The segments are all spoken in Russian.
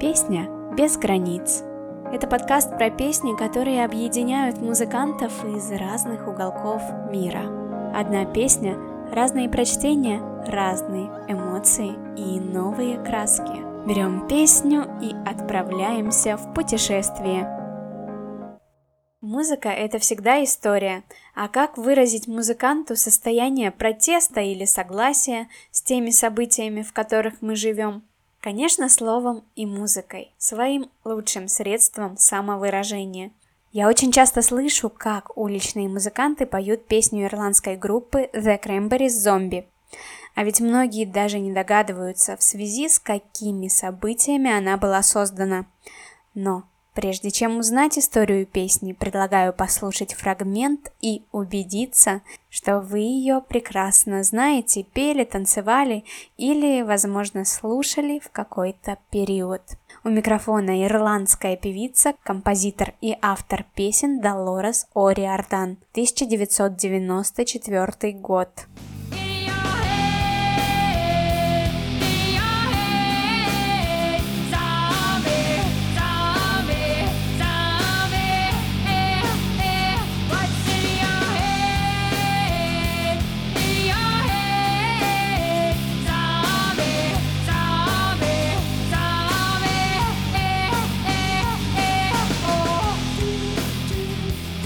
Песня без границ. Это подкаст про песни, которые объединяют музыкантов из разных уголков мира. Одна песня, разные прочтения, разные эмоции и новые краски. Берем песню и отправляемся в путешествие. Музыка – это всегда история, а как выразить музыканту состояние протеста или согласия с теми событиями, в которых мы живем? Конечно, словом и музыкой, своим лучшим средством самовыражения. Я очень часто слышу, как уличные музыканты поют песню ирландской группы The Cranberries Zombie. А ведь многие даже не догадываются, в связи с какими событиями она была создана. Но Прежде чем узнать историю песни, предлагаю послушать фрагмент и убедиться, что вы ее прекрасно знаете, пели, танцевали или, возможно, слушали в какой-то период. У микрофона ирландская певица, композитор и автор песен Долорес Ориардан, 1994 год.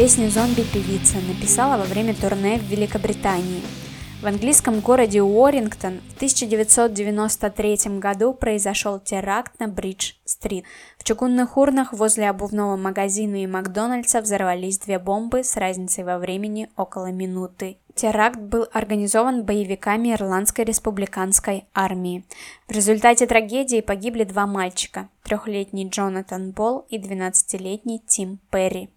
Песню «Зомби» певица написала во время турне в Великобритании. В английском городе Уоррингтон в 1993 году произошел теракт на Бридж-стрит. В чугунных урнах возле обувного магазина и Макдональдса взорвались две бомбы с разницей во времени около минуты. Теракт был организован боевиками Ирландской республиканской армии. В результате трагедии погибли два мальчика – трехлетний Джонатан Болл и 12-летний Тим Перри.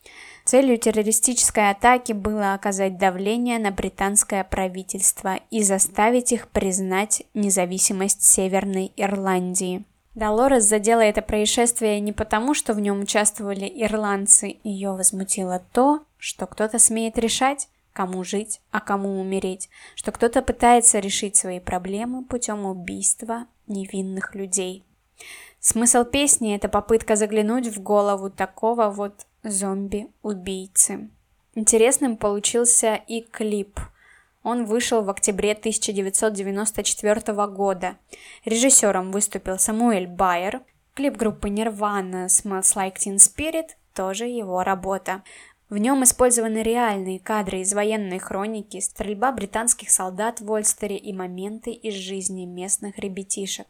Целью террористической атаки было оказать давление на британское правительство и заставить их признать независимость Северной Ирландии. Долорес задела это происшествие не потому, что в нем участвовали ирландцы, ее возмутило то, что кто-то смеет решать, кому жить, а кому умереть, что кто-то пытается решить свои проблемы путем убийства невинных людей. Смысл песни – это попытка заглянуть в голову такого вот зомби-убийцы. Интересным получился и клип. Он вышел в октябре 1994 года. Режиссером выступил Самуэль Байер. Клип группы Nirvana Smells Like Teen Spirit тоже его работа. В нем использованы реальные кадры из военной хроники, стрельба британских солдат в Ольстере и моменты из жизни местных ребятишек.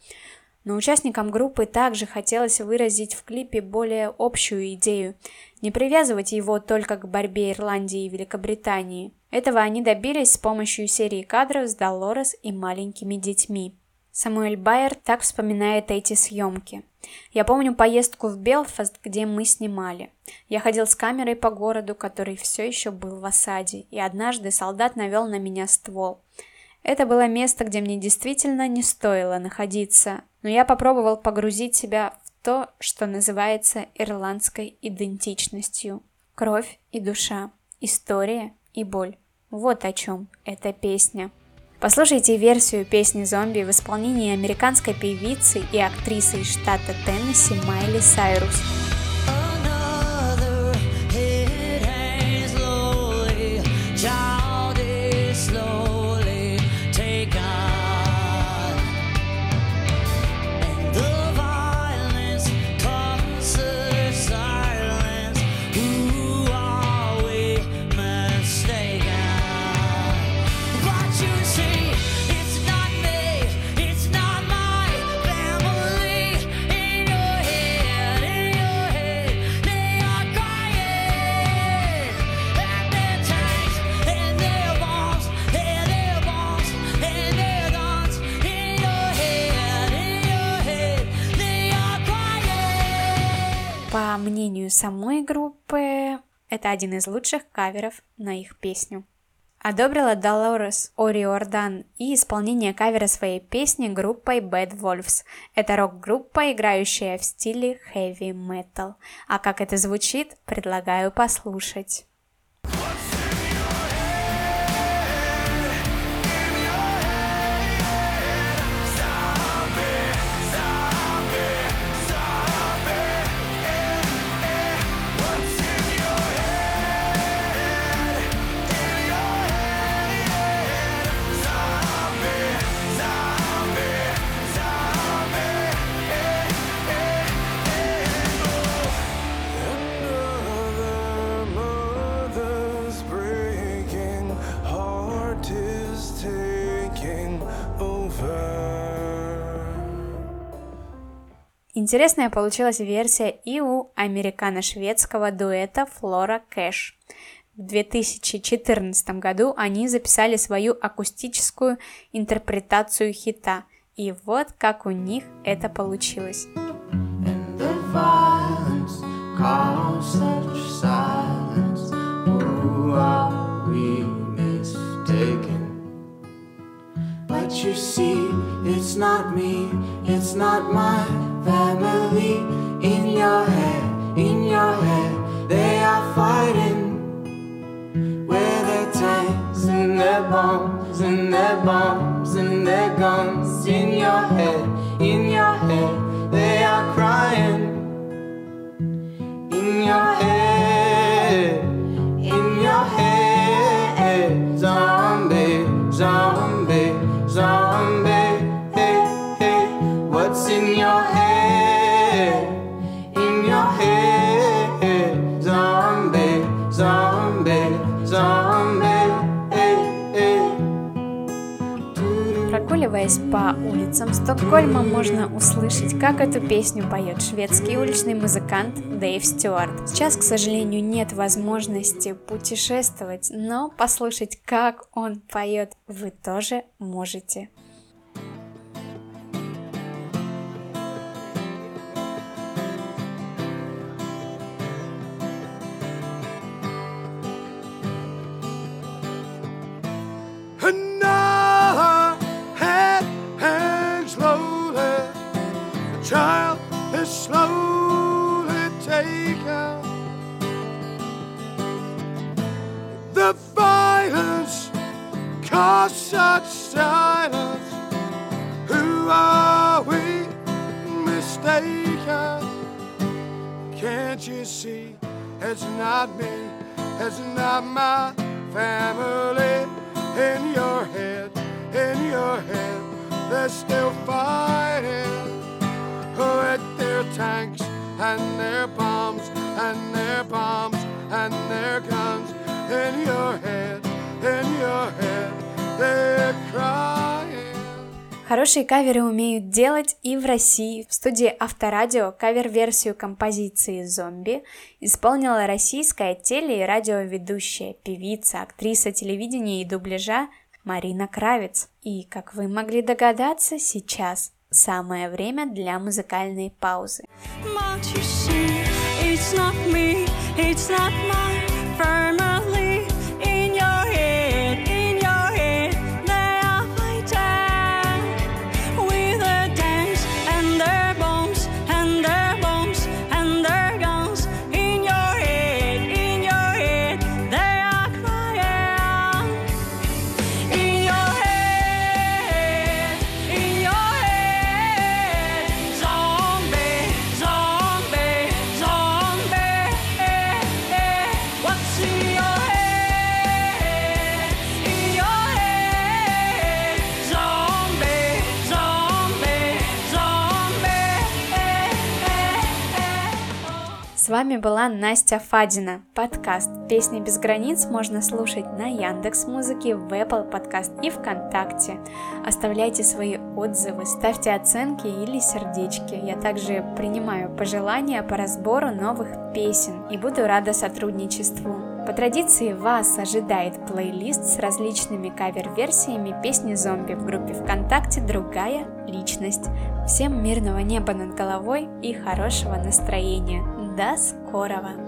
Но участникам группы также хотелось выразить в клипе более общую идею, не привязывать его только к борьбе Ирландии и Великобритании. Этого они добились с помощью серии кадров с Долорес и маленькими детьми. Самуэль Байер так вспоминает эти съемки. Я помню поездку в Белфаст, где мы снимали. Я ходил с камерой по городу, который все еще был в осаде, и однажды солдат навел на меня ствол. Это было место, где мне действительно не стоило находиться, но я попробовал погрузить себя в то, что называется ирландской идентичностью. Кровь и душа, история и боль. Вот о чем эта песня. Послушайте версию песни «Зомби» в исполнении американской певицы и актрисы из штата Теннесси Майли Сайрус. По мнению самой группы, это один из лучших каверов на их песню. Одобрила Долорес Ориордан и исполнение кавера своей песни группой Bad Wolves. Это рок-группа, играющая в стиле heavy metal. А как это звучит, предлагаю послушать. Интересная получилась версия и у американо-шведского дуэта Флора Кэш. В 2014 году они записали свою акустическую интерпретацию хита, и вот как у них это получилось. Прогуливаясь по улицам Стокгольма, можно услышать, как эту песню поет шведский уличный музыкант Дэйв Стюарт. Сейчас, к сожалению, нет возможности путешествовать, но послушать, как он поет, вы тоже можете. Child is slowly The violence caused such silence. Who are we mistaken? Can't you see it's not me, it's not my family? In your head, in your head, they're still fighting oh, with their tanks and their bombs and their bombs and their guns. In your head, in your head, they're crying. Хорошие каверы умеют делать и в России. В студии Авторадио кавер-версию композиции «Зомби» исполнила российская теле- и радиоведущая, певица, актриса телевидения и дубляжа Марина Кравец. И, как вы могли догадаться, сейчас самое время для музыкальной паузы. It's not me, it's not my С вами была Настя Фадина. Подкаст «Песни без границ» можно слушать на Яндекс Музыке, в Apple Podcast и ВКонтакте. Оставляйте свои отзывы, ставьте оценки или сердечки. Я также принимаю пожелания по разбору новых песен и буду рада сотрудничеству. По традиции вас ожидает плейлист с различными кавер-версиями песни «Зомби» в группе ВКонтакте «Другая личность». Всем мирного неба над головой и хорошего настроения. das Korava.